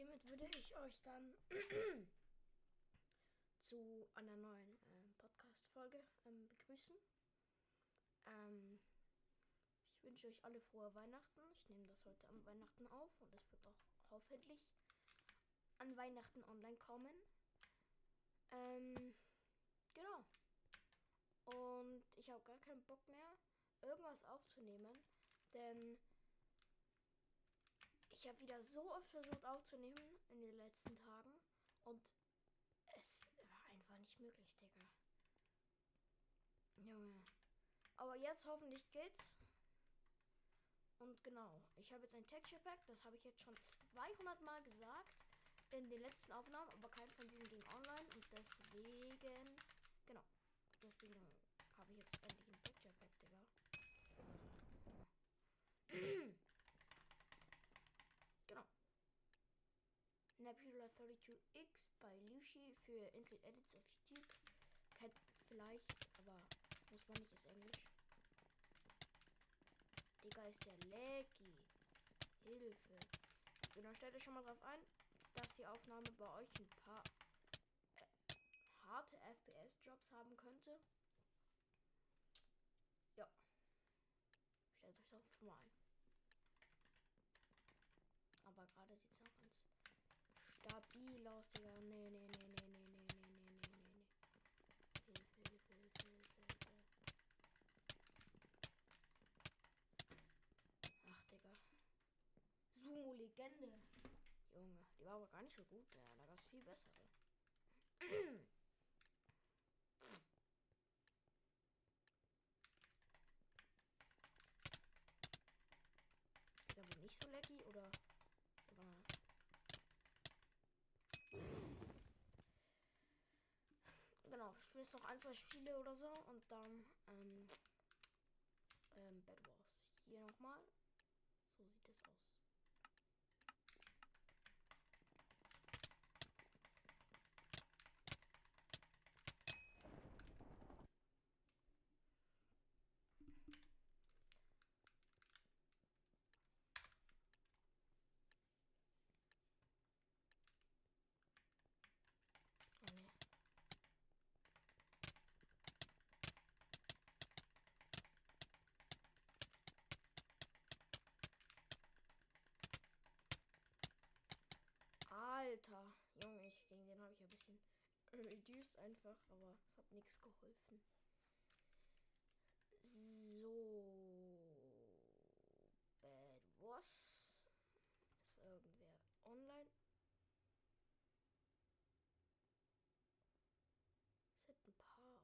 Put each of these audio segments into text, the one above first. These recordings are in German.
hiermit würde ich euch dann zu einer neuen äh, Podcast-Folge ähm, begrüßen. Ähm, ich wünsche euch alle frohe Weihnachten. Ich nehme das heute am Weihnachten auf und es wird auch hoffentlich an Weihnachten online kommen. Ähm, genau. Und ich habe gar keinen Bock mehr, irgendwas aufzunehmen, denn ich habe wieder so oft versucht aufzunehmen in den letzten Tagen und es war einfach nicht möglich, Digga. Junge. Aber jetzt hoffentlich geht's. Und genau, ich habe jetzt ein Texture Pack, das habe ich jetzt schon 200 Mal gesagt in den letzten Aufnahmen, aber kein von diesen ging online und deswegen, genau, deswegen habe ich jetzt endlich ein Texture Pack, Digga. genau. Nebula 32X bei Lucy für Intel Edits auf YouTube. Kennt vielleicht, aber muss man nicht, ist Englisch. Digga, ist der laggy. Hilfe. Genau, stellt euch schon mal drauf ein, dass die Aufnahme bei euch ein paar äh, harte FPS-Jobs haben könnte. Ja. Stellt euch darauf mal ein. Aber gerade sieht es noch ganz stabil aus, Digga. Nee, nee, nee, nee, nee, nee, nee, nee, nee, nee, nee. Hilfe, Hilfe, Hilfe, Hilfe, Hilfe. Ach, Digga. Sumo-Legende. Junge, die war aber gar nicht so gut. Ja, da gab es viel bessere. Digga, wo nicht so lecky oder. oder genau, spielst noch ein, zwei Spiele oder so und dann ähm, ähm, Bad Wars. Hier nochmal. So sieht es aus. Oh nee. Alter, Junge, ich, gegen den habe ich ein bisschen reduced einfach, aber es hat nichts geholfen. So, Bad was? Ist irgendwer online? Es sind ein paar online.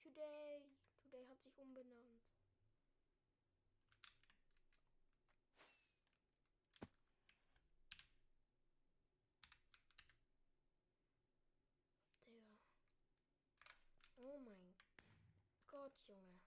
Today, Today hat sich umbenannt. Digga. Oh mein Gott, Junge.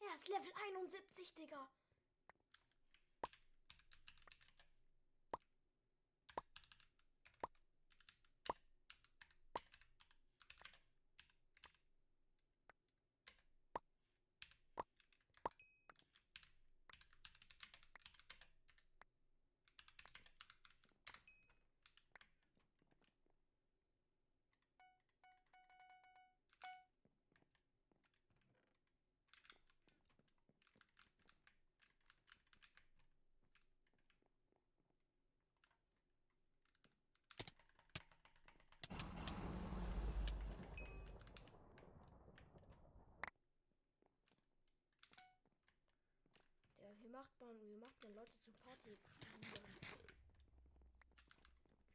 Er ist Level 71, Digga. Macht man, wie macht man Leute zu Party?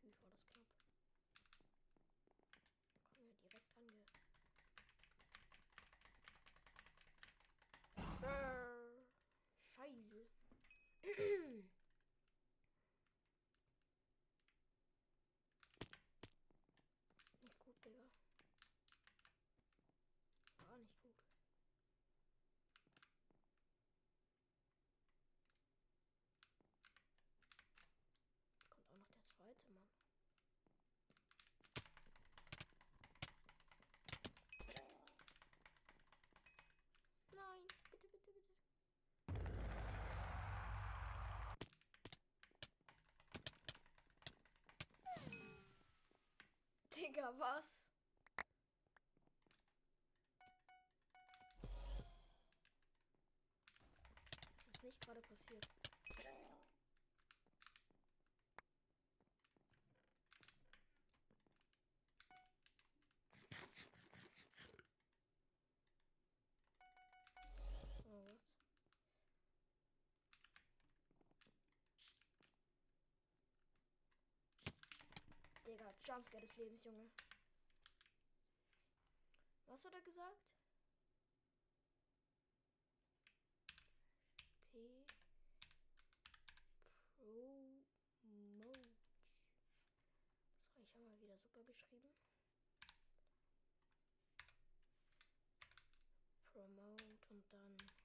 Tschüss, war das knapp. Kommen wir direkt ange. Brrr. Scheiße. nicht gut, Digga. Gar nicht gut. Digga, was? Das ist nicht gerade passiert. Oh, was? Digga, Jumpscare des Lebens, Junge. Was hat er gesagt? P. Promote. So, ich habe mal wieder super geschrieben. Promote und dann D2.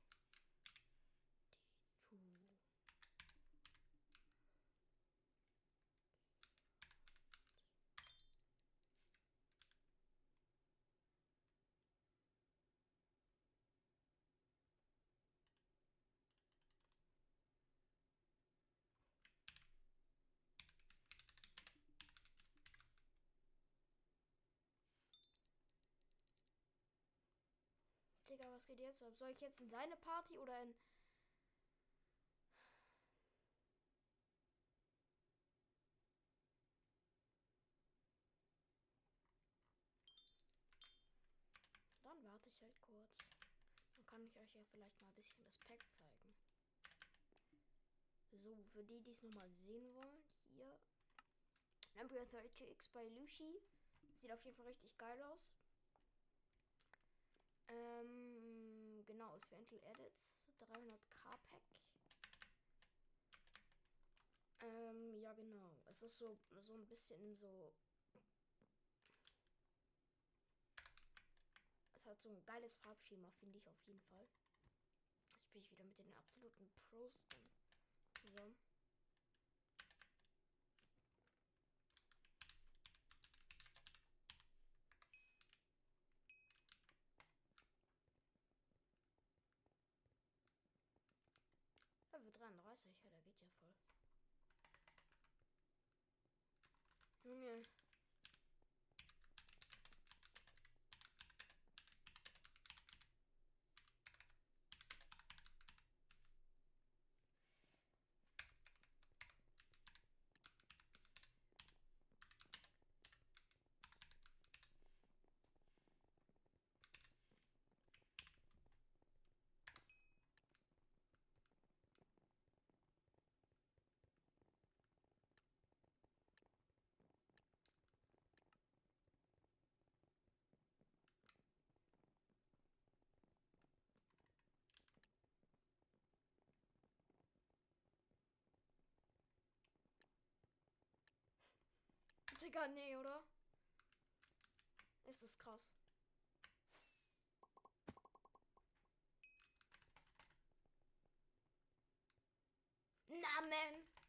Digga, was geht jetzt ab? Soll ich jetzt in seine Party oder in. Dann warte ich halt kurz. Dann kann ich euch ja vielleicht mal ein bisschen das Pack zeigen. So, für die, die es nochmal sehen wollen, hier. Embryo 32X bei Lucy. Sieht auf jeden Fall richtig geil aus. Ähm, genau, ist für Intel Edits 300k Pack. Ähm, ja genau. Es ist so, so ein bisschen so. Es hat so ein geiles Farbschema, finde ich auf jeden Fall. Jetzt spiele ich wieder mit den absoluten Pros zusammen. Level 33, ja, der geht ja voll. Junge. Digga, nee, oder? Ist das krass. Na, man.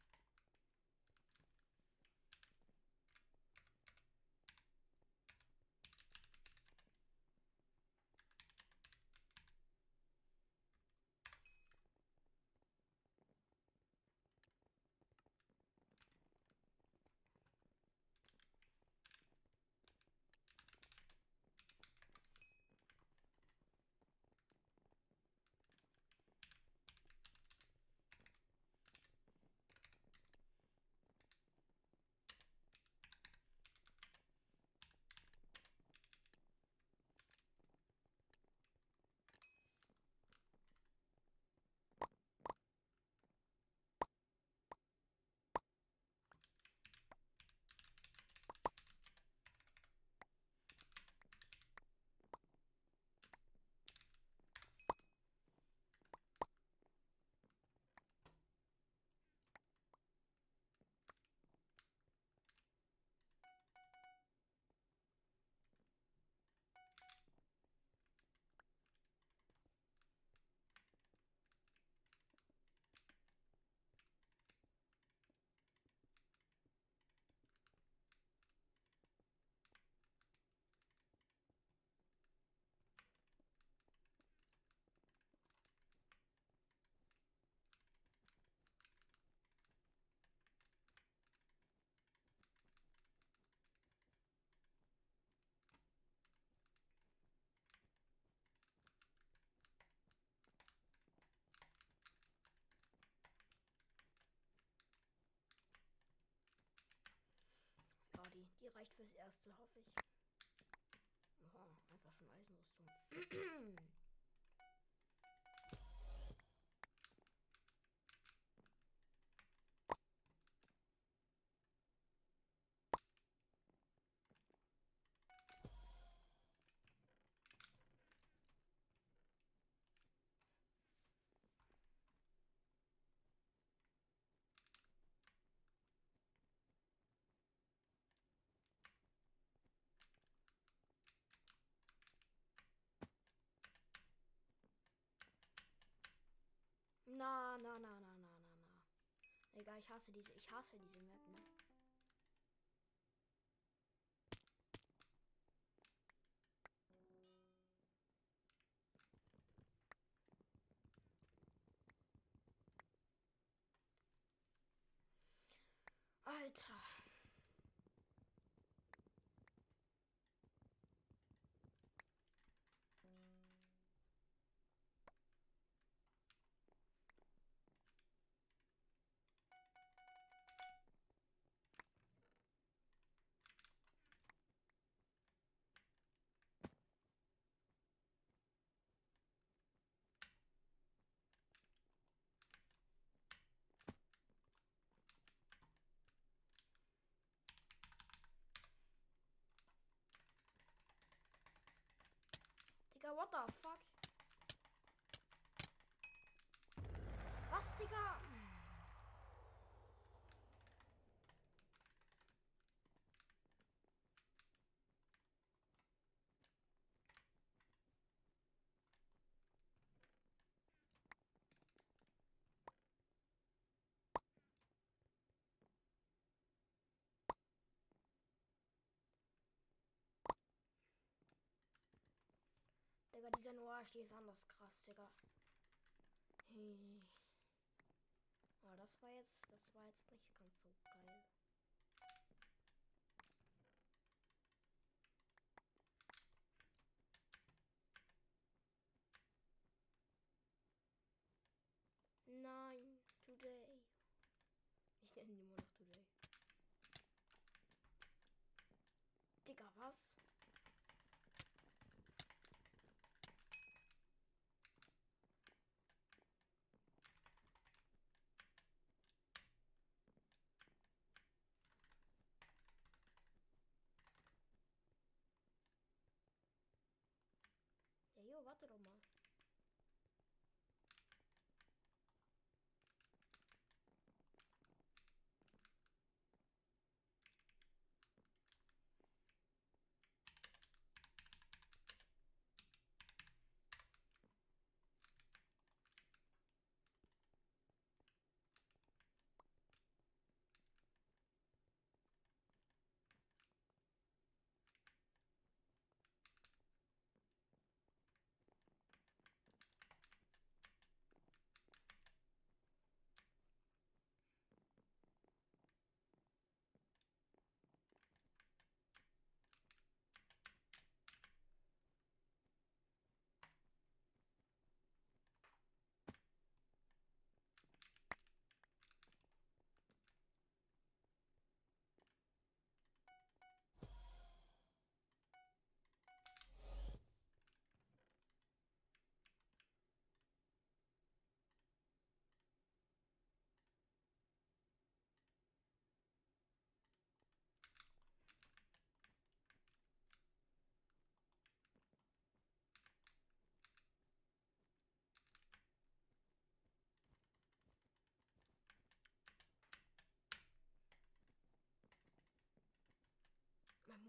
Reicht fürs Erste, hoffe ich. Oha, einfach schon Eisenrüstung. Na, na, na, na, na, na, na. Egal, ich hasse diese, ich hasse diese Map, ne? Alter. Digga, what the fuck? Was, Digga? Digga, dieser Noir, die ist anders krass, Digga. Hey. Aber das war jetzt, das war jetzt nicht ganz so geil. Nein, today. Ich nenne ihn immer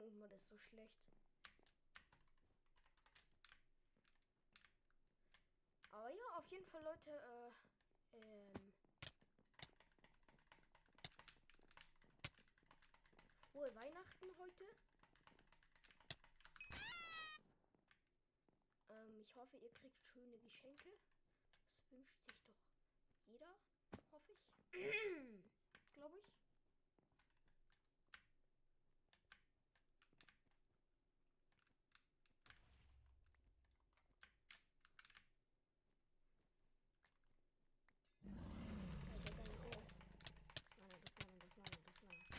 Mein Movement ist so schlecht. Aber ja, auf jeden Fall, Leute, äh, ähm, frohe Weihnachten heute. Ähm, ich hoffe, ihr kriegt schöne Geschenke. Das wünscht sich doch jeder, hoffe ich. Glaube ich. Alter, geil, oh. Das war noch, das war noch, das war noch, das war noch.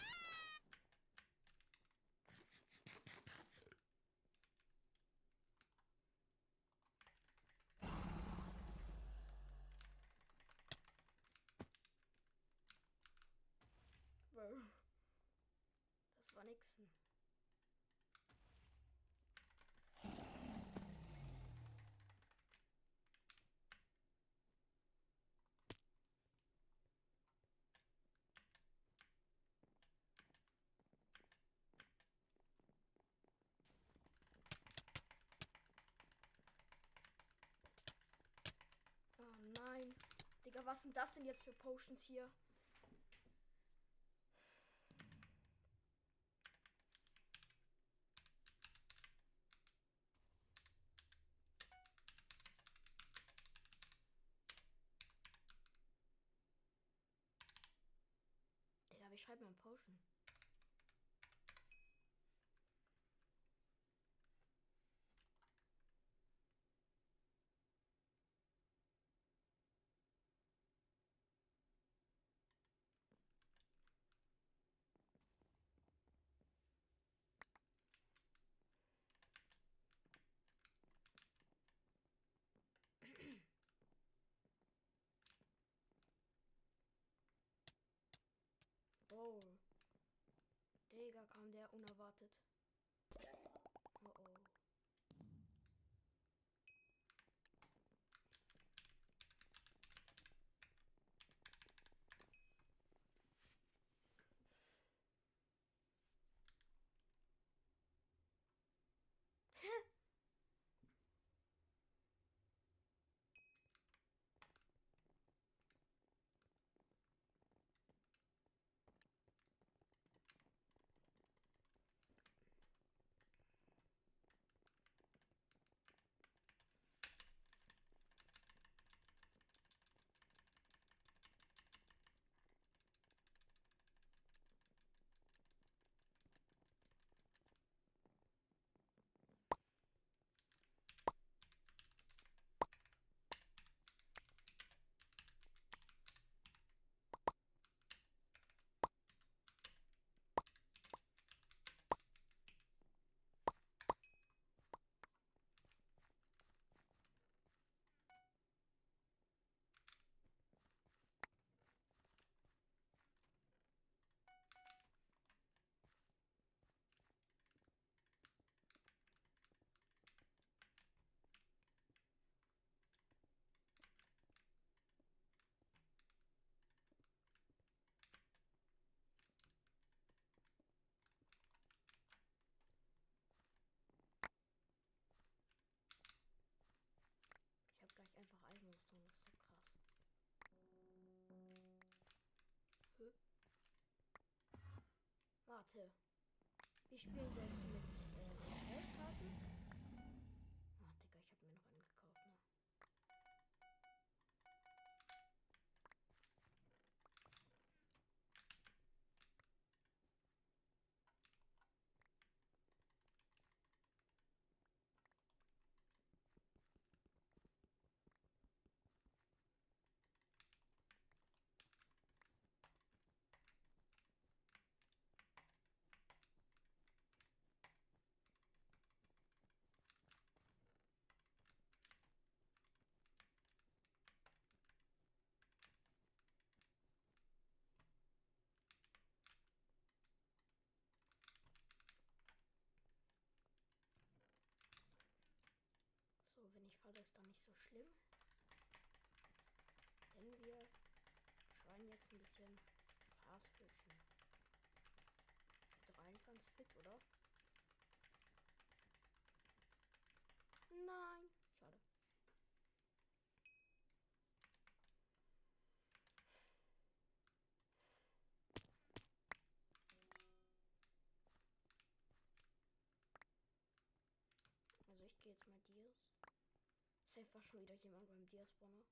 Mixen. Oh nein. Digga, was sind das denn jetzt für Potions hier? Digga, wie schreibt man Potion? Oh. Digga, kam der unerwartet. Oh oh. Ich habe gleich einfach Eisenrüstung, das ist so krass. Hä? Warte. Wir spielen das mit äh, Fähigkeiten. Ah, Digga, ich habe mir noch einen gekauft, ne? So, wenn ich falle, ist dann nicht so schlimm. Denn wir schreien jetzt ein bisschen Fastbüschen. Rein ganz fit, oder? Nein. Schade. Also ich gehe jetzt mal Dias. Safe war schon wieder jemand beim Diaspawner.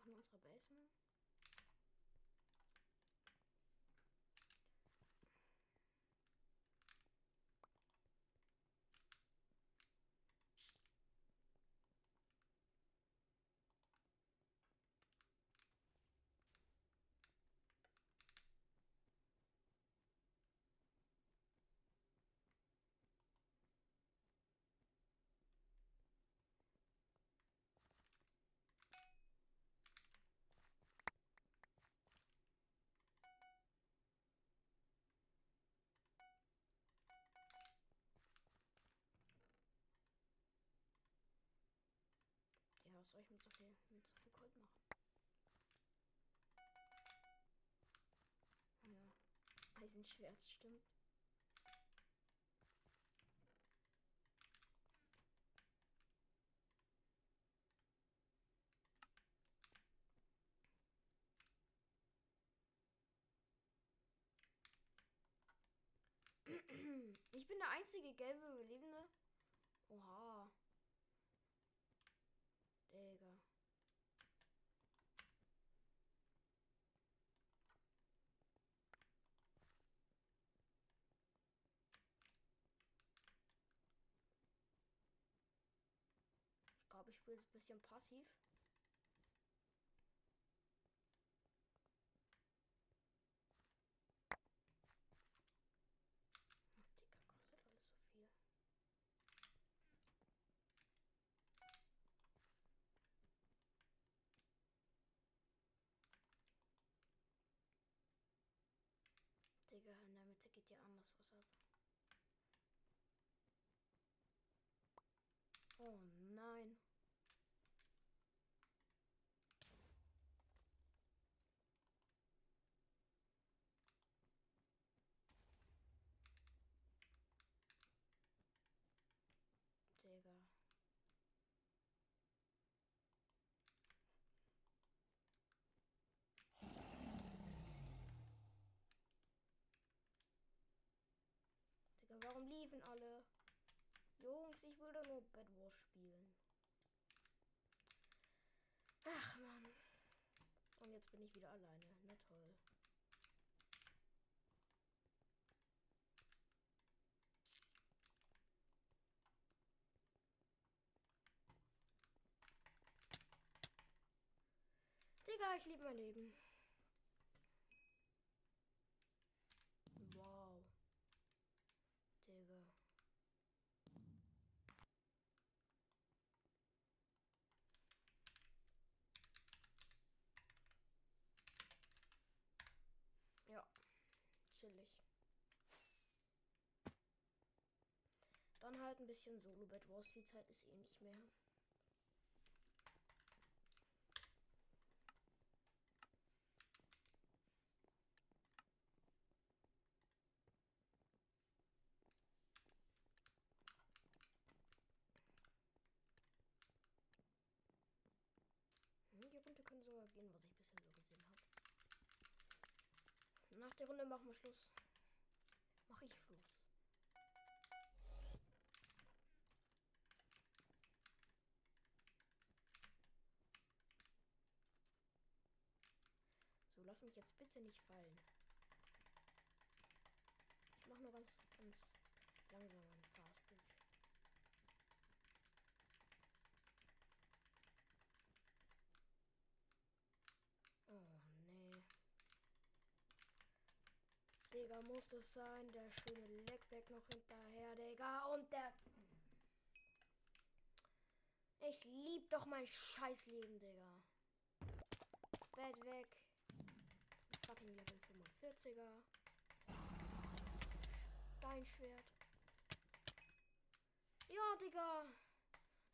Noch in unserer Base was soll ich mit so viel, mit so viel Gold machen? Ja, Eisenschwert, stimmt. Ich bin der einzige gelbe Überlebende. Oha. Digga. Spiele jetzt ein bisschen passiv. Ach, kostet alles viel. Digga, in der Mitte geht ja anders was ab. Oh nein. Digga. Digga, warum liefen alle? Jungs, ich will doch nur Bad Wars spielen. Ach man. Und jetzt bin ich wieder alleine. Na toll. Digga, ich liebe mein Leben. Wow. Digga. Ja, chillig. Halt ein bisschen Solo Bed Wars. Die Zeit ist eh nicht mehr. Hm, Die Runde können sogar gehen, was ich bisher so gesehen habe. Nach der Runde machen wir Schluss. Mach ich Schluss. So, lass mich jetzt bitte nicht fallen. Ich mach nur ganz, ganz langsam einen Fast Bridge. Oh nee. Digga, muss das sein? Der schöne Leckback noch hinterher, Digga. Und der. Ich lieb doch mein Scheißleben, Digga. Bett weg. Fucking Level 45er. Steinschwert. Ja, Digga.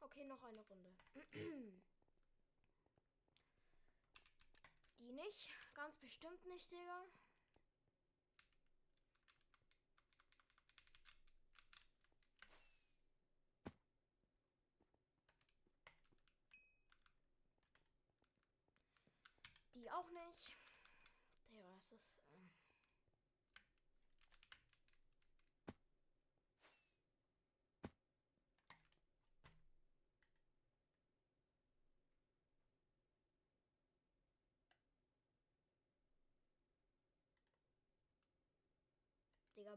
Okay, noch eine Runde. Die nicht. Ganz bestimmt nicht, Digga. Die auch nicht. Digga, es ist. Ähm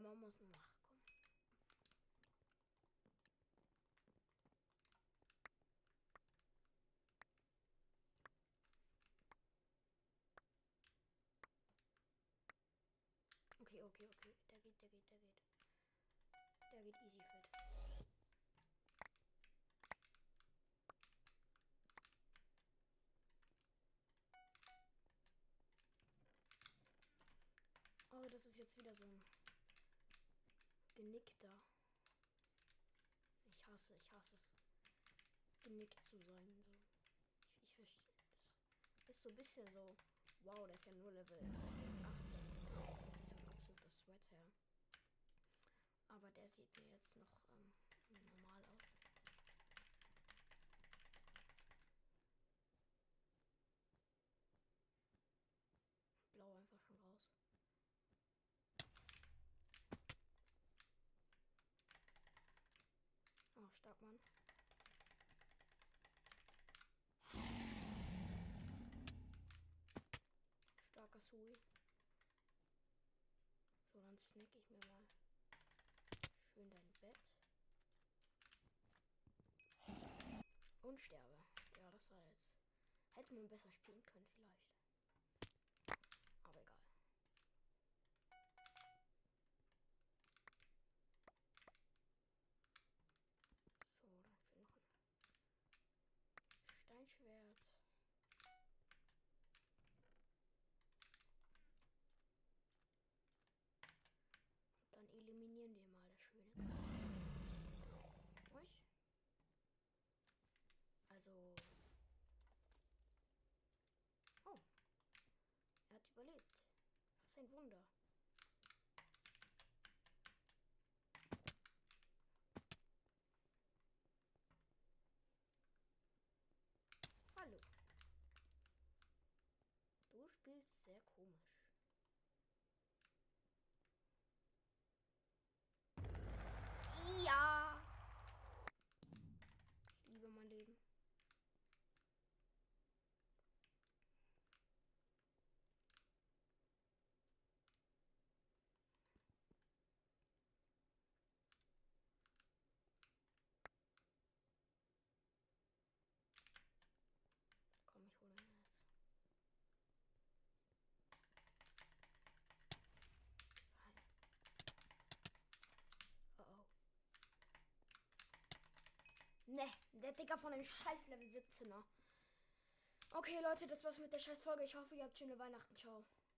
Ja, man muss nachkommen. Okay, okay, okay. Der geht, der geht, der geht. Der geht easy fit. Oh, das ist jetzt wieder so ein genickter. Ich hasse, ich hasse es, genickt zu sein. So. Ich, ich verstehe. Das ist so ein bisschen so. Wow, der ist ja nur Level 18. Das ist ein absoluter Sweat her. Aber der sieht mir jetzt noch ähm, normal aus. Blau einfach schon raus. Stark, Mann. Starker Sui. So, dann snack ich mir mal schön dein Bett. Und sterbe. Ja, das war jetzt. Hätte man besser spielen können, vielleicht. Aber egal. So, dann für noch ein Steinschwert. Und dann eliminieren wir mal das Schöne. Ruhig. Also. Oh. Er hat überlebt. Was ein Wunder. Hallo. Du spielst sehr komisch. Ja. Ich liebe mein Leben. Komm, ich hole mir jetzt. Nein. Oh oh. Ne, der Dicker von dem scheiß Level 17er. Okay, Leute, das war's mit der scheiß Folge. Ich hoffe, ihr habt schöne Weihnachten. Ciao.